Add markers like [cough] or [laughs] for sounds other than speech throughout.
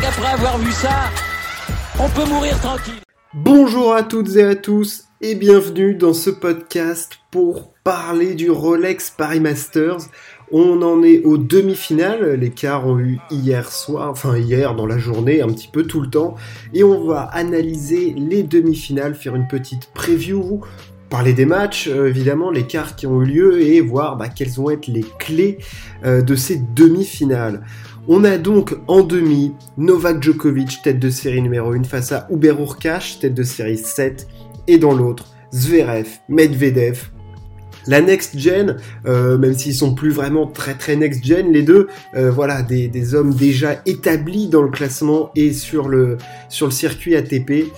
qu'après avoir vu ça, on peut mourir tranquille. Bonjour à toutes et à tous et bienvenue dans ce podcast pour parler du Rolex Paris Masters. On en est aux demi-finales, les quarts ont eu hier soir, enfin hier dans la journée, un petit peu tout le temps, et on va analyser les demi-finales, faire une petite preview, parler des matchs, euh, évidemment, les quarts qui ont eu lieu, et voir bah, quelles vont être les clés euh, de ces demi-finales. On a donc en demi Novak Djokovic, tête de série numéro 1, face à Uber Urkash, tête de série 7, et dans l'autre, Zverev, Medvedev, la next gen, euh, même s'ils sont plus vraiment très très next gen, les deux, euh, voilà, des, hommes déjà établis dans le classement et sur le, sur le circuit ATP.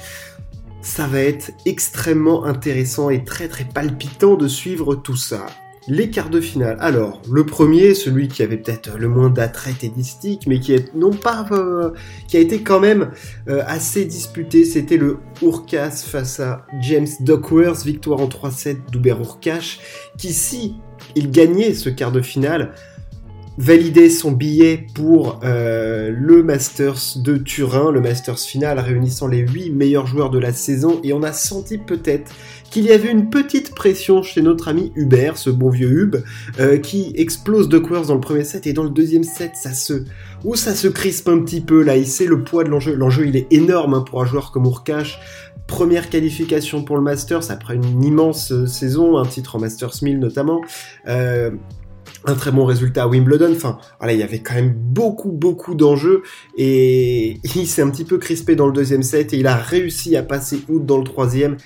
Ça va être extrêmement intéressant et très très palpitant de suivre tout ça. Les quarts de finale. Alors, le premier, celui qui avait peut-être le moins d'attrait tennistique, mais qui est non pas, euh, qui a été quand même euh, assez disputé, c'était le Urkas face à James Duckworth, victoire en 3-7 d'Uber Urkash, qui si il gagnait ce quart de finale, validait son billet pour euh, le Masters de Turin, le Masters final réunissant les 8 meilleurs joueurs de la saison, et on a senti peut-être qu'il y avait une petite pression chez notre ami Hubert, ce bon vieux Hub, euh, qui explose de course dans le premier set, et dans le deuxième set, ça se... Ou ça se crispe un petit peu, là, il sait le poids de l'enjeu. L'enjeu, il est énorme hein, pour un joueur comme Urkash. Première qualification pour le Masters après une immense euh, saison, un titre en Masters 1000 notamment. Un très bon résultat à Wimbledon. Enfin, voilà, il y avait quand même beaucoup, beaucoup d'enjeux et [laughs] il s'est un petit peu crispé dans le deuxième set et il a réussi à passer out dans le troisième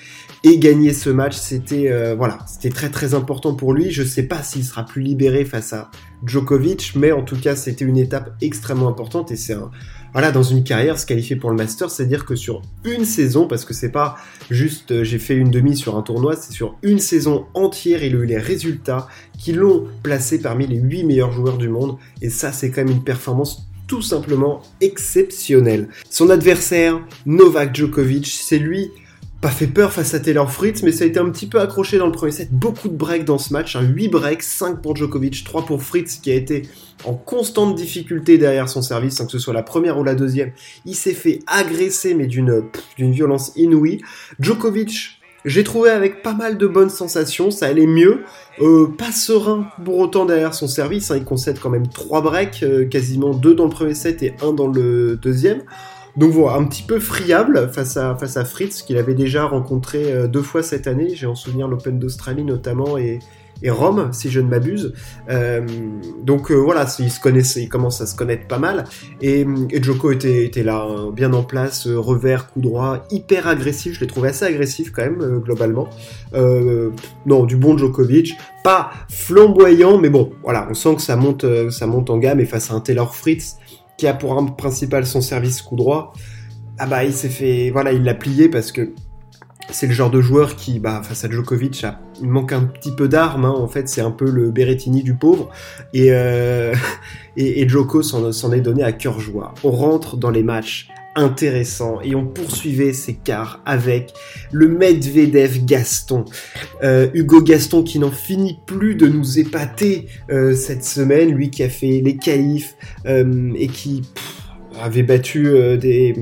et gagner ce match. C'était euh, voilà, c'était très très important pour lui. Je sais pas s'il sera plus libéré face à Djokovic, mais en tout cas, c'était une étape extrêmement importante et c'est un voilà, dans une carrière, se qualifier pour le Master, c'est-à-dire que sur une saison, parce que c'est pas juste euh, j'ai fait une demi sur un tournoi, c'est sur une saison entière, il a eu les résultats qui l'ont placé parmi les 8 meilleurs joueurs du monde, et ça c'est quand même une performance tout simplement exceptionnelle. Son adversaire, Novak Djokovic, c'est lui pas fait peur face à Taylor Fritz, mais ça a été un petit peu accroché dans le premier set. Beaucoup de breaks dans ce match, 8 breaks, 5 pour Djokovic, 3 pour Fritz qui a été en constante difficulté derrière son service, hein, que ce soit la première ou la deuxième. Il s'est fait agresser, mais d'une violence inouïe. Djokovic, j'ai trouvé avec pas mal de bonnes sensations, ça allait mieux. Euh, pas serein pour autant derrière son service, hein. il concède quand même 3 breaks, euh, quasiment 2 dans le premier set et 1 dans le deuxième. Donc voilà, un petit peu friable face à, face à Fritz, qu'il avait déjà rencontré euh, deux fois cette année. J'ai en souvenir l'Open d'Australie notamment et, et Rome, si je ne m'abuse. Euh, donc euh, voilà, ils se connaissent, ils commencent à se connaître pas mal. Et, et Joko était, était là, hein, bien en place, revers, coup droit, hyper agressif. Je l'ai trouvé assez agressif quand même, globalement. non, du bon Djokovic. Pas flamboyant, mais bon, voilà, on sent que ça monte, ça monte en gamme. Et face à un Taylor Fritz, qui a pour arme principale son service coup droit, ah bah il fait, voilà, il l'a plié parce que c'est le genre de joueur qui, bah, face à Djokovic, il manque un petit peu d'armes. Hein. En fait, c'est un peu le Berrettini du pauvre. Et, euh, [laughs] Djoko s'en est donné à cœur joie. On rentre dans les matchs intéressant et on poursuivait ces quarts avec le Medvedev Gaston. Euh, Hugo Gaston qui n'en finit plus de nous épater euh, cette semaine, lui qui a fait les qualifs euh, et qui avait battu euh, des,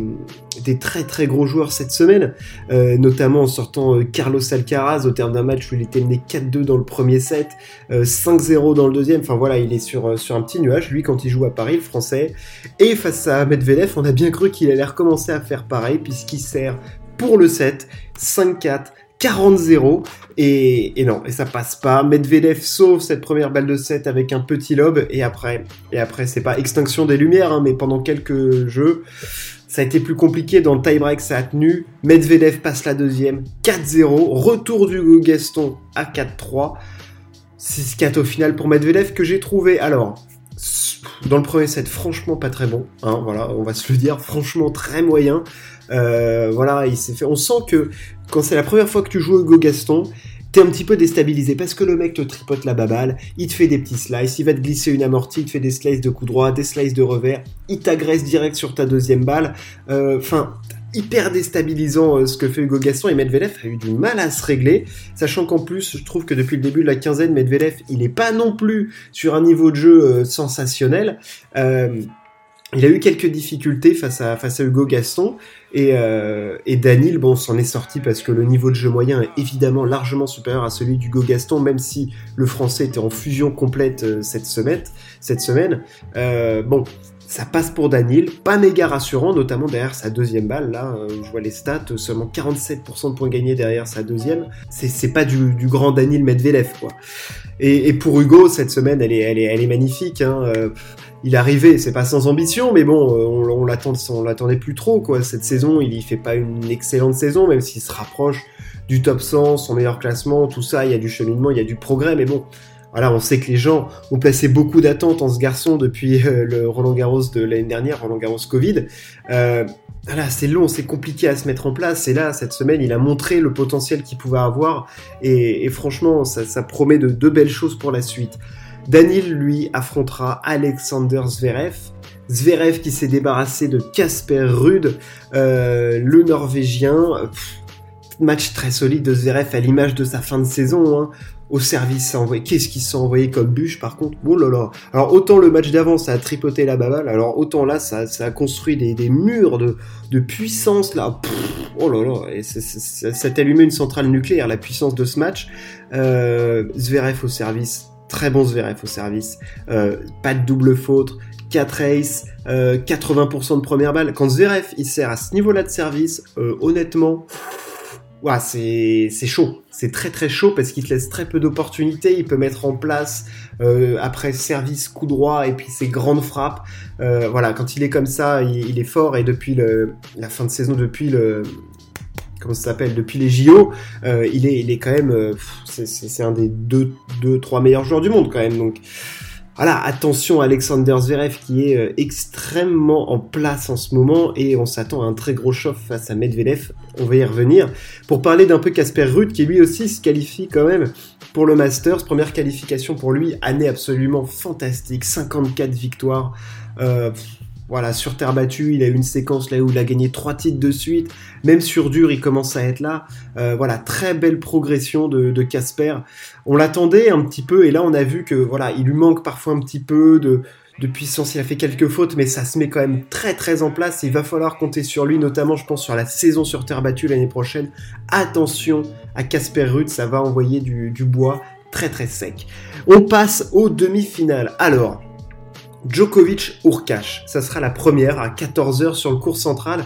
très très gros joueurs cette semaine, euh, notamment en sortant euh, Carlos Alcaraz au terme d'un match où il était mené 4-2 dans le premier set, 5-0 dans le deuxième. Enfin voilà, il est sur, sur un petit nuage, lui, quand il joue à Paris, le français. Et face à Medvedev, on a bien cru qu'il allait recommencer à faire pareil, puisqu'il sert pour le set 5-4. 40-0 et, non et ça passe pas. Medvedev sauve cette première balle de 7 avec un petit lob. Et après et après c'est pas extinction des lumières hein, mais pendant quelques jeux ça a été plus compliqué. Dans le tie-break ça a tenu. Medvedev passe la deuxième 4-0 retour du Gaston à 4-3 6-4 au final pour Medvedev que j'ai trouvé. Alors dans le premier set franchement pas très bon hein, voilà on va se le dire franchement très moyen euh, voilà, il s'est fait. On sent que quand c'est la première fois que tu joues Hugo Gaston, t'es un petit peu déstabilisé parce que le mec te tripote la baballe, il te fait des petits slices, il va te glisser une amortie, il te fait des slices de coup droit, des slices de revers, il t'agresse direct sur ta deuxième balle. Euh, enfin, hyper déstabilisant euh, ce que fait Hugo Gaston et Medvedev a eu du mal à se régler, sachant qu'en plus, je trouve que depuis le début de la quinzaine, Medvedev, il n'est pas non plus sur un niveau de jeu sensationnel. Il a eu quelques difficultés face à, face à Hugo Gaston et, euh, et Danil, bon, s'en est sorti parce que le niveau de jeu moyen est évidemment largement supérieur à celui d'Hugo Gaston, même si le français était en fusion complète euh, cette semaine. Cette semaine. Euh, bon, ça passe pour Danil, pas méga rassurant, notamment derrière sa deuxième balle. Là, euh, je vois les stats, seulement 47% de points gagnés derrière sa deuxième. C'est pas du, du, grand Danil Medvedev, quoi. Et, et, pour Hugo, cette semaine, elle est, elle est, elle est magnifique. Hein. Il arrivé, c'est pas sans ambition, mais bon, euh, on, l'attendait plus trop, quoi. Cette saison, il y fait pas une excellente saison, même s'il se rapproche du top 100, son meilleur classement, tout ça, il y a du cheminement, il y a du progrès, mais bon, voilà, on sait que les gens ont placé beaucoup d'attentes en ce garçon depuis euh, le Roland Garros de l'année dernière, Roland Garros Covid. Euh, voilà, c'est long, c'est compliqué à se mettre en place. Et là, cette semaine, il a montré le potentiel qu'il pouvait avoir. Et, franchement, ça, ça, promet de, de belles choses pour la suite. Danil, lui, affrontera Alexander Zverev. Zverev qui s'est débarrassé de Casper Rude, euh, le Norvégien. Match très solide de Zverev à l'image de sa fin de saison. Hein. Au service, ça. Qu'est-ce qu'ils sont envoyés comme bûche, par contre? Oh là là Alors, autant le match d'avant, ça a tripoté la baballe, alors autant là, ça, ça a construit des, murs de, puissance, là. Oh là là c est, Ça t'a allumé une centrale nucléaire, la puissance de ce match. Euh, Zverev au service, très bon Zverev au service, euh, pas de double faute, 4 aces, euh, 80% de première balle. Quand Zverev il sert à ce niveau-là de service, euh, honnêtement, ouais, c'est chaud, c'est très très chaud parce qu'il te laisse très peu d'opportunités. Il peut mettre en place euh, après service coup droit et puis ses grandes frappes. Euh, voilà, quand il est comme ça, il, est fort et depuis la fin de saison, depuis le comment ça s'appelle? Depuis les JO, euh, il est il est quand même euh, c'est un des deux deux trois meilleurs joueurs du monde quand même donc voilà, attention Alexander Zverev qui est euh, extrêmement en place en ce moment et on s'attend à un très gros chauffe face à Medvedev. On va y revenir. Pour parler d'un peu Casper Ruud qui lui aussi se qualifie quand même pour le Masters. Première qualification pour lui, année absolument fantastique, 54 victoires. Voilà, sur terre battue, il a eu une séquence là où il a gagné trois titres de suite. Même sur dur, il commence à être là. Euh, voilà, très belle progression de Casper. On l'attendait un petit peu et là on a vu que voilà, il lui manque parfois un petit peu de, de puissance. Il a fait quelques fautes, mais ça se met quand même très très en place. Il va falloir compter sur lui, notamment je pense sur la saison sur terre battue l'année prochaine. Attention à Casper Ruud, ça va envoyer du, du bois très très sec. On passe aux demi-finales. Alors. Djokovic Urkash, ça sera la première à 14h sur le cours central.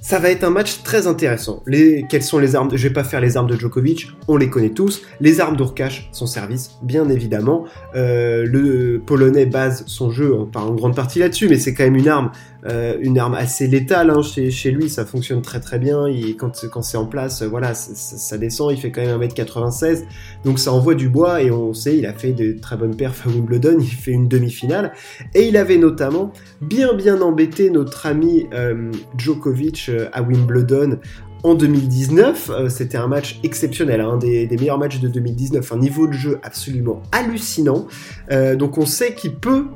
Ça va être un match très intéressant. Les, quelles sont les armes Je vais pas faire les armes de Djokovic, on les connaît tous. Les armes d'Urkash, son service, bien évidemment. Euh, le Polonais base son jeu en grande partie là-dessus, mais c'est quand même une arme euh, une arme assez létale hein, chez, lui, ça fonctionne très très bien. Quand c'est en place, voilà, ça, descend. Il fait quand même 1m96, donc ça envoie du bois. Et on sait, il a fait de très bonnes perfs à Wimbledon. Il fait une demi-finale et il avait notamment bien bien embêté notre ami euh, Djokovic euh, à Wimbledon en 2019. Euh, C'était un match exceptionnel, un hein, des, meilleurs matchs de 2019, un niveau de jeu absolument hallucinant. Euh, donc on sait qu'il peut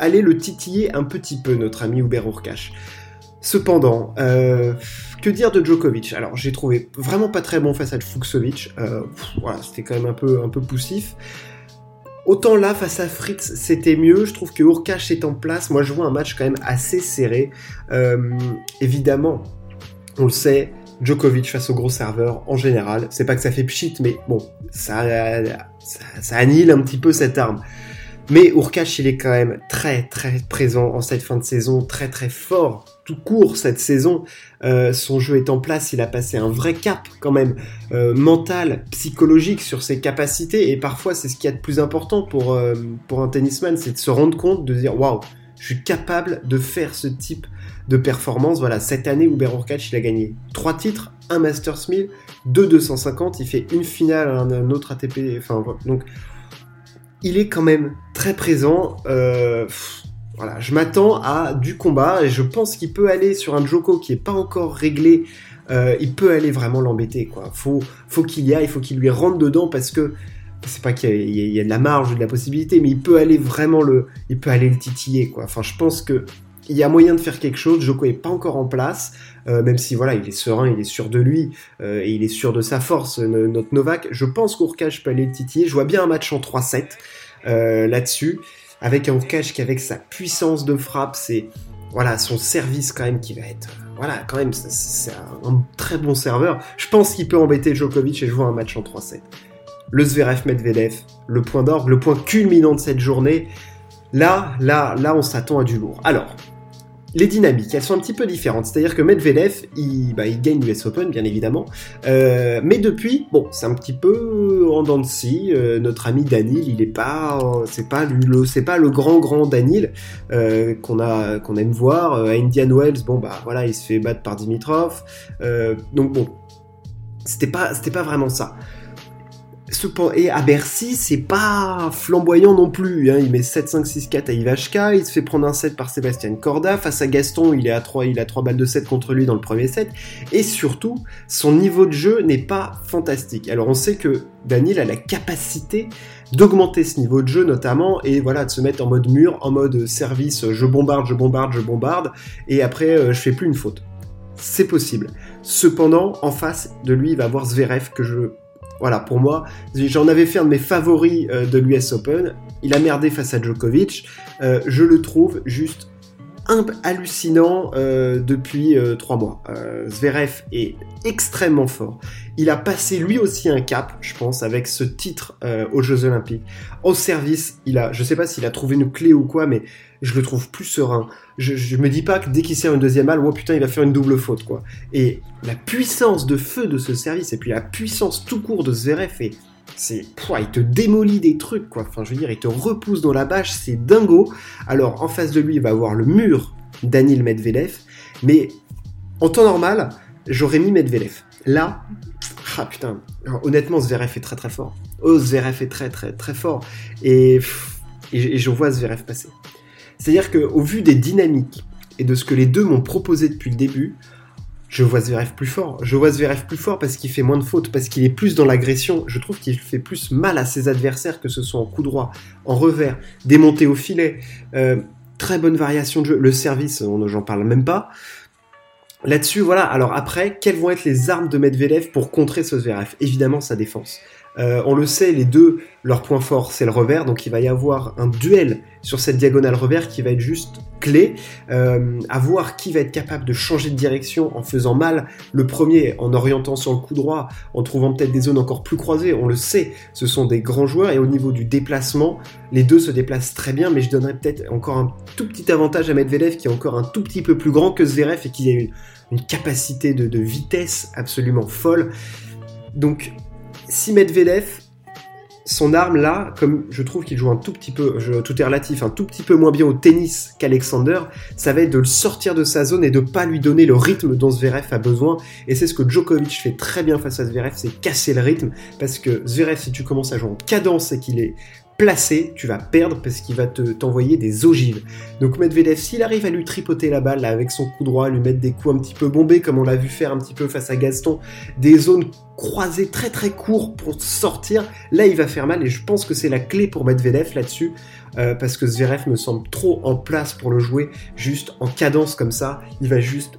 aller le titiller un petit peu, notre ami Hubert Urkash. Cependant, euh, que dire de Djokovic? Alors, j'ai trouvé vraiment pas très bon face à Fuxovic. Euh, c'était quand même un peu, poussif. Autant là, face à Fritz, c'était mieux. Je trouve que Urkash est en place. Moi, je vois un match quand même assez serré. Euh, évidemment, on le sait, Djokovic face au gros serveur, en général, c'est pas que ça fait pchit, mais bon, ça, ça, un petit peu cette arme. Mais Urkash, il est quand même très très présent en cette fin de saison, très très fort tout court cette saison. Euh, son jeu est en place, il a passé un vrai cap quand même euh, mental, psychologique sur ses capacités et parfois c'est ce qui est de plus important pour, euh, pour un tennisman, c'est de se rendre compte, de dire waouh, je suis capable de faire ce type de performance. Voilà, cette année, Hubert Urkash, il a gagné trois titres, un Masters 1000, deux 250, il fait une finale, un, un autre ATP, enfin donc il est quand même très présent. Euh, je m'attends à du combat et je pense qu'il peut aller sur un Joko qui est pas encore réglé. Euh, il peut aller vraiment l'embêter, quoi. Faut, faut qu'il y aille, il faut qu'il lui rentre dedans parce que c'est pas qu'il y, y, a de la marge ou de la possibilité, mais il peut aller vraiment le, il peut aller le titiller, quoi. Enfin, je pense que il y a moyen de faire quelque chose. Joko est pas encore en place, euh, même si voilà, il est serein, il est sûr de lui euh, et il est sûr de sa force. Notre Novak, je pense qu'Urkash peut aller le titiller. Je vois bien un match en 3-7 euh, là-dessus, avec un Urkash qui avec sa puissance de frappe, c'est voilà, son service quand même qui va être, voilà, quand même, c'est un, très bon serveur. Je pense qu'il peut embêter Djokovic et jouer un match en 3-7. Le Zverev Medvedev, le point d'orgue, le point culminant de cette journée. Là, là, là, on s'attend à du lourd. Alors, les dynamiques, elles sont un petit peu différentes. C'est-à-dire que Medvedev, il, bah, gagne l'US Open, bien évidemment. Euh, mais depuis, bon, c'est un petit peu en dents de scie. Euh, notre ami Danil, il est pas, c'est pas le, pas le grand grand Danil euh, qu'on aime voir. à Indian Wells, bon bah voilà, il se fait battre par Dimitrov. donc bon, c'était pas, pas vraiment ça. Et à Bercy, c'est pas flamboyant non plus. Hein. Il met 7-5-6-4 à Ivashka, il se fait prendre un 7 par Sébastien Corda. Face à Gaston, il est à 3, il a 3 balles de 7 contre lui dans le premier set. Et surtout, son niveau de jeu n'est pas fantastique. Alors on sait que Daniel a la capacité d'augmenter ce niveau de jeu notamment et voilà de se mettre en mode mur, en mode service, je bombarde, je bombarde, je bombarde et après euh, je fais plus une faute. C'est possible. Cependant, en face de lui, il va avoir Zverev que je voilà, pour moi, j'en avais fait un de mes favoris euh, de l'US Open. Il a merdé face à Djokovic. Euh, je le trouve juste hallucinant euh, depuis trois mois. Zverev est extrêmement fort. Il a passé lui aussi un cap, je pense, avec ce titre aux Jeux Olympiques. Au service, il a, je sais pas s'il a trouvé une clé ou quoi, mais je le trouve plus serein. Je, je me dis pas que dès qu'il sert une deuxième balle, oh putain, il va faire une double faute, quoi. Et la puissance de feu de ce service, et puis la puissance tout court de Zverev, et c'est, il te démolit des trucs, quoi. Enfin, je veux dire, il te repousse dans la bâche, c'est dingo. Alors, en face de lui, il va avoir le mur Danil Medvedev, mais en temps normal, j'aurais mis Medvedev. Là, ah putain, honnêtement, Zverev est très très fort. Oh, Zverev est très très très fort. Et, et, je vois Zverev passer. C'est-à-dire qu'au vu des dynamiques et de ce que les deux m'ont proposé depuis le début, je vois Zverev plus fort. Je vois Zverev plus fort parce qu'il fait moins de fautes, parce qu'il est plus dans l'agression. Je trouve qu'il fait plus mal à ses adversaires, que ce soit en coup droit, en revers, démonté au filet. Euh, très bonne variation de jeu. Le service, j'en parle même pas. Là-dessus, voilà. Alors après, quelles vont être les armes de Medvedev pour contrer ce Zverev? Évidemment, sa défense. Euh, on le sait, les deux, leur point fort, c'est le revers, donc il va y avoir un duel sur cette diagonale revers qui va être juste clé, euh, voir qui va être capable de changer de direction en faisant mal. Le premier, en orientant sur le coup droit, en trouvant peut-être des zones encore plus croisées, on le sait, ce sont des grands joueurs, et au niveau du déplacement, les deux se déplacent très bien, mais je donnerais peut-être encore un tout petit avantage à Medvedev, qui est encore un tout petit peu plus grand que Zverev, et qui a une, une capacité de, de vitesse absolument folle. Donc si Medvedev, son arme là, comme je trouve qu'il joue un tout petit peu, tout est relatif, un tout petit peu moins bien au tennis qu'Alexander, ça va être de le sortir de sa zone et de pas lui donner le rythme dont Zverev a besoin. Et c'est ce que Djokovic fait très bien face à Zverev, c'est casser le rythme, parce que Zverev, si tu commences à jouer en cadence et qu'il est placé, tu vas perdre parce qu'il va te t'envoyer des ogives. Donc Medvedev, s'il arrive à lui tripoter la balle avec son coup droit, lui mettre des coups un petit peu bombés comme on l'a vu faire un petit peu face à Gaston, des zones croisées très très courtes pour sortir, là il va faire mal et je pense que c'est la clé pour Medvedev là-dessus euh, parce que Zverev me semble trop en place pour le jouer juste en cadence comme ça, il va juste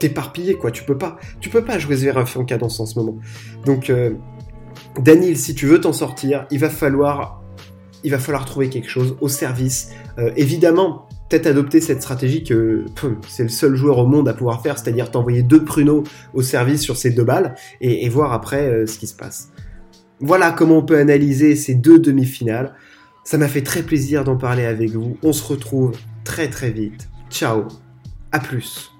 t'éparpiller quoi, tu peux pas, tu peux pas jouer Zverev en cadence en ce moment. Donc euh, Daniel, si tu veux t'en sortir, il va falloir il va falloir trouver quelque chose au service. Euh, évidemment, peut-être adopter cette stratégie que c'est le seul joueur au monde à pouvoir faire, c'est-à-dire t'envoyer deux pruneaux au service sur ces deux balles et, voir après euh, ce qui se passe. Voilà comment on peut analyser ces deux demi-finales. Ça m'a fait très plaisir d'en parler avec vous. On se retrouve très très vite. Ciao, à plus.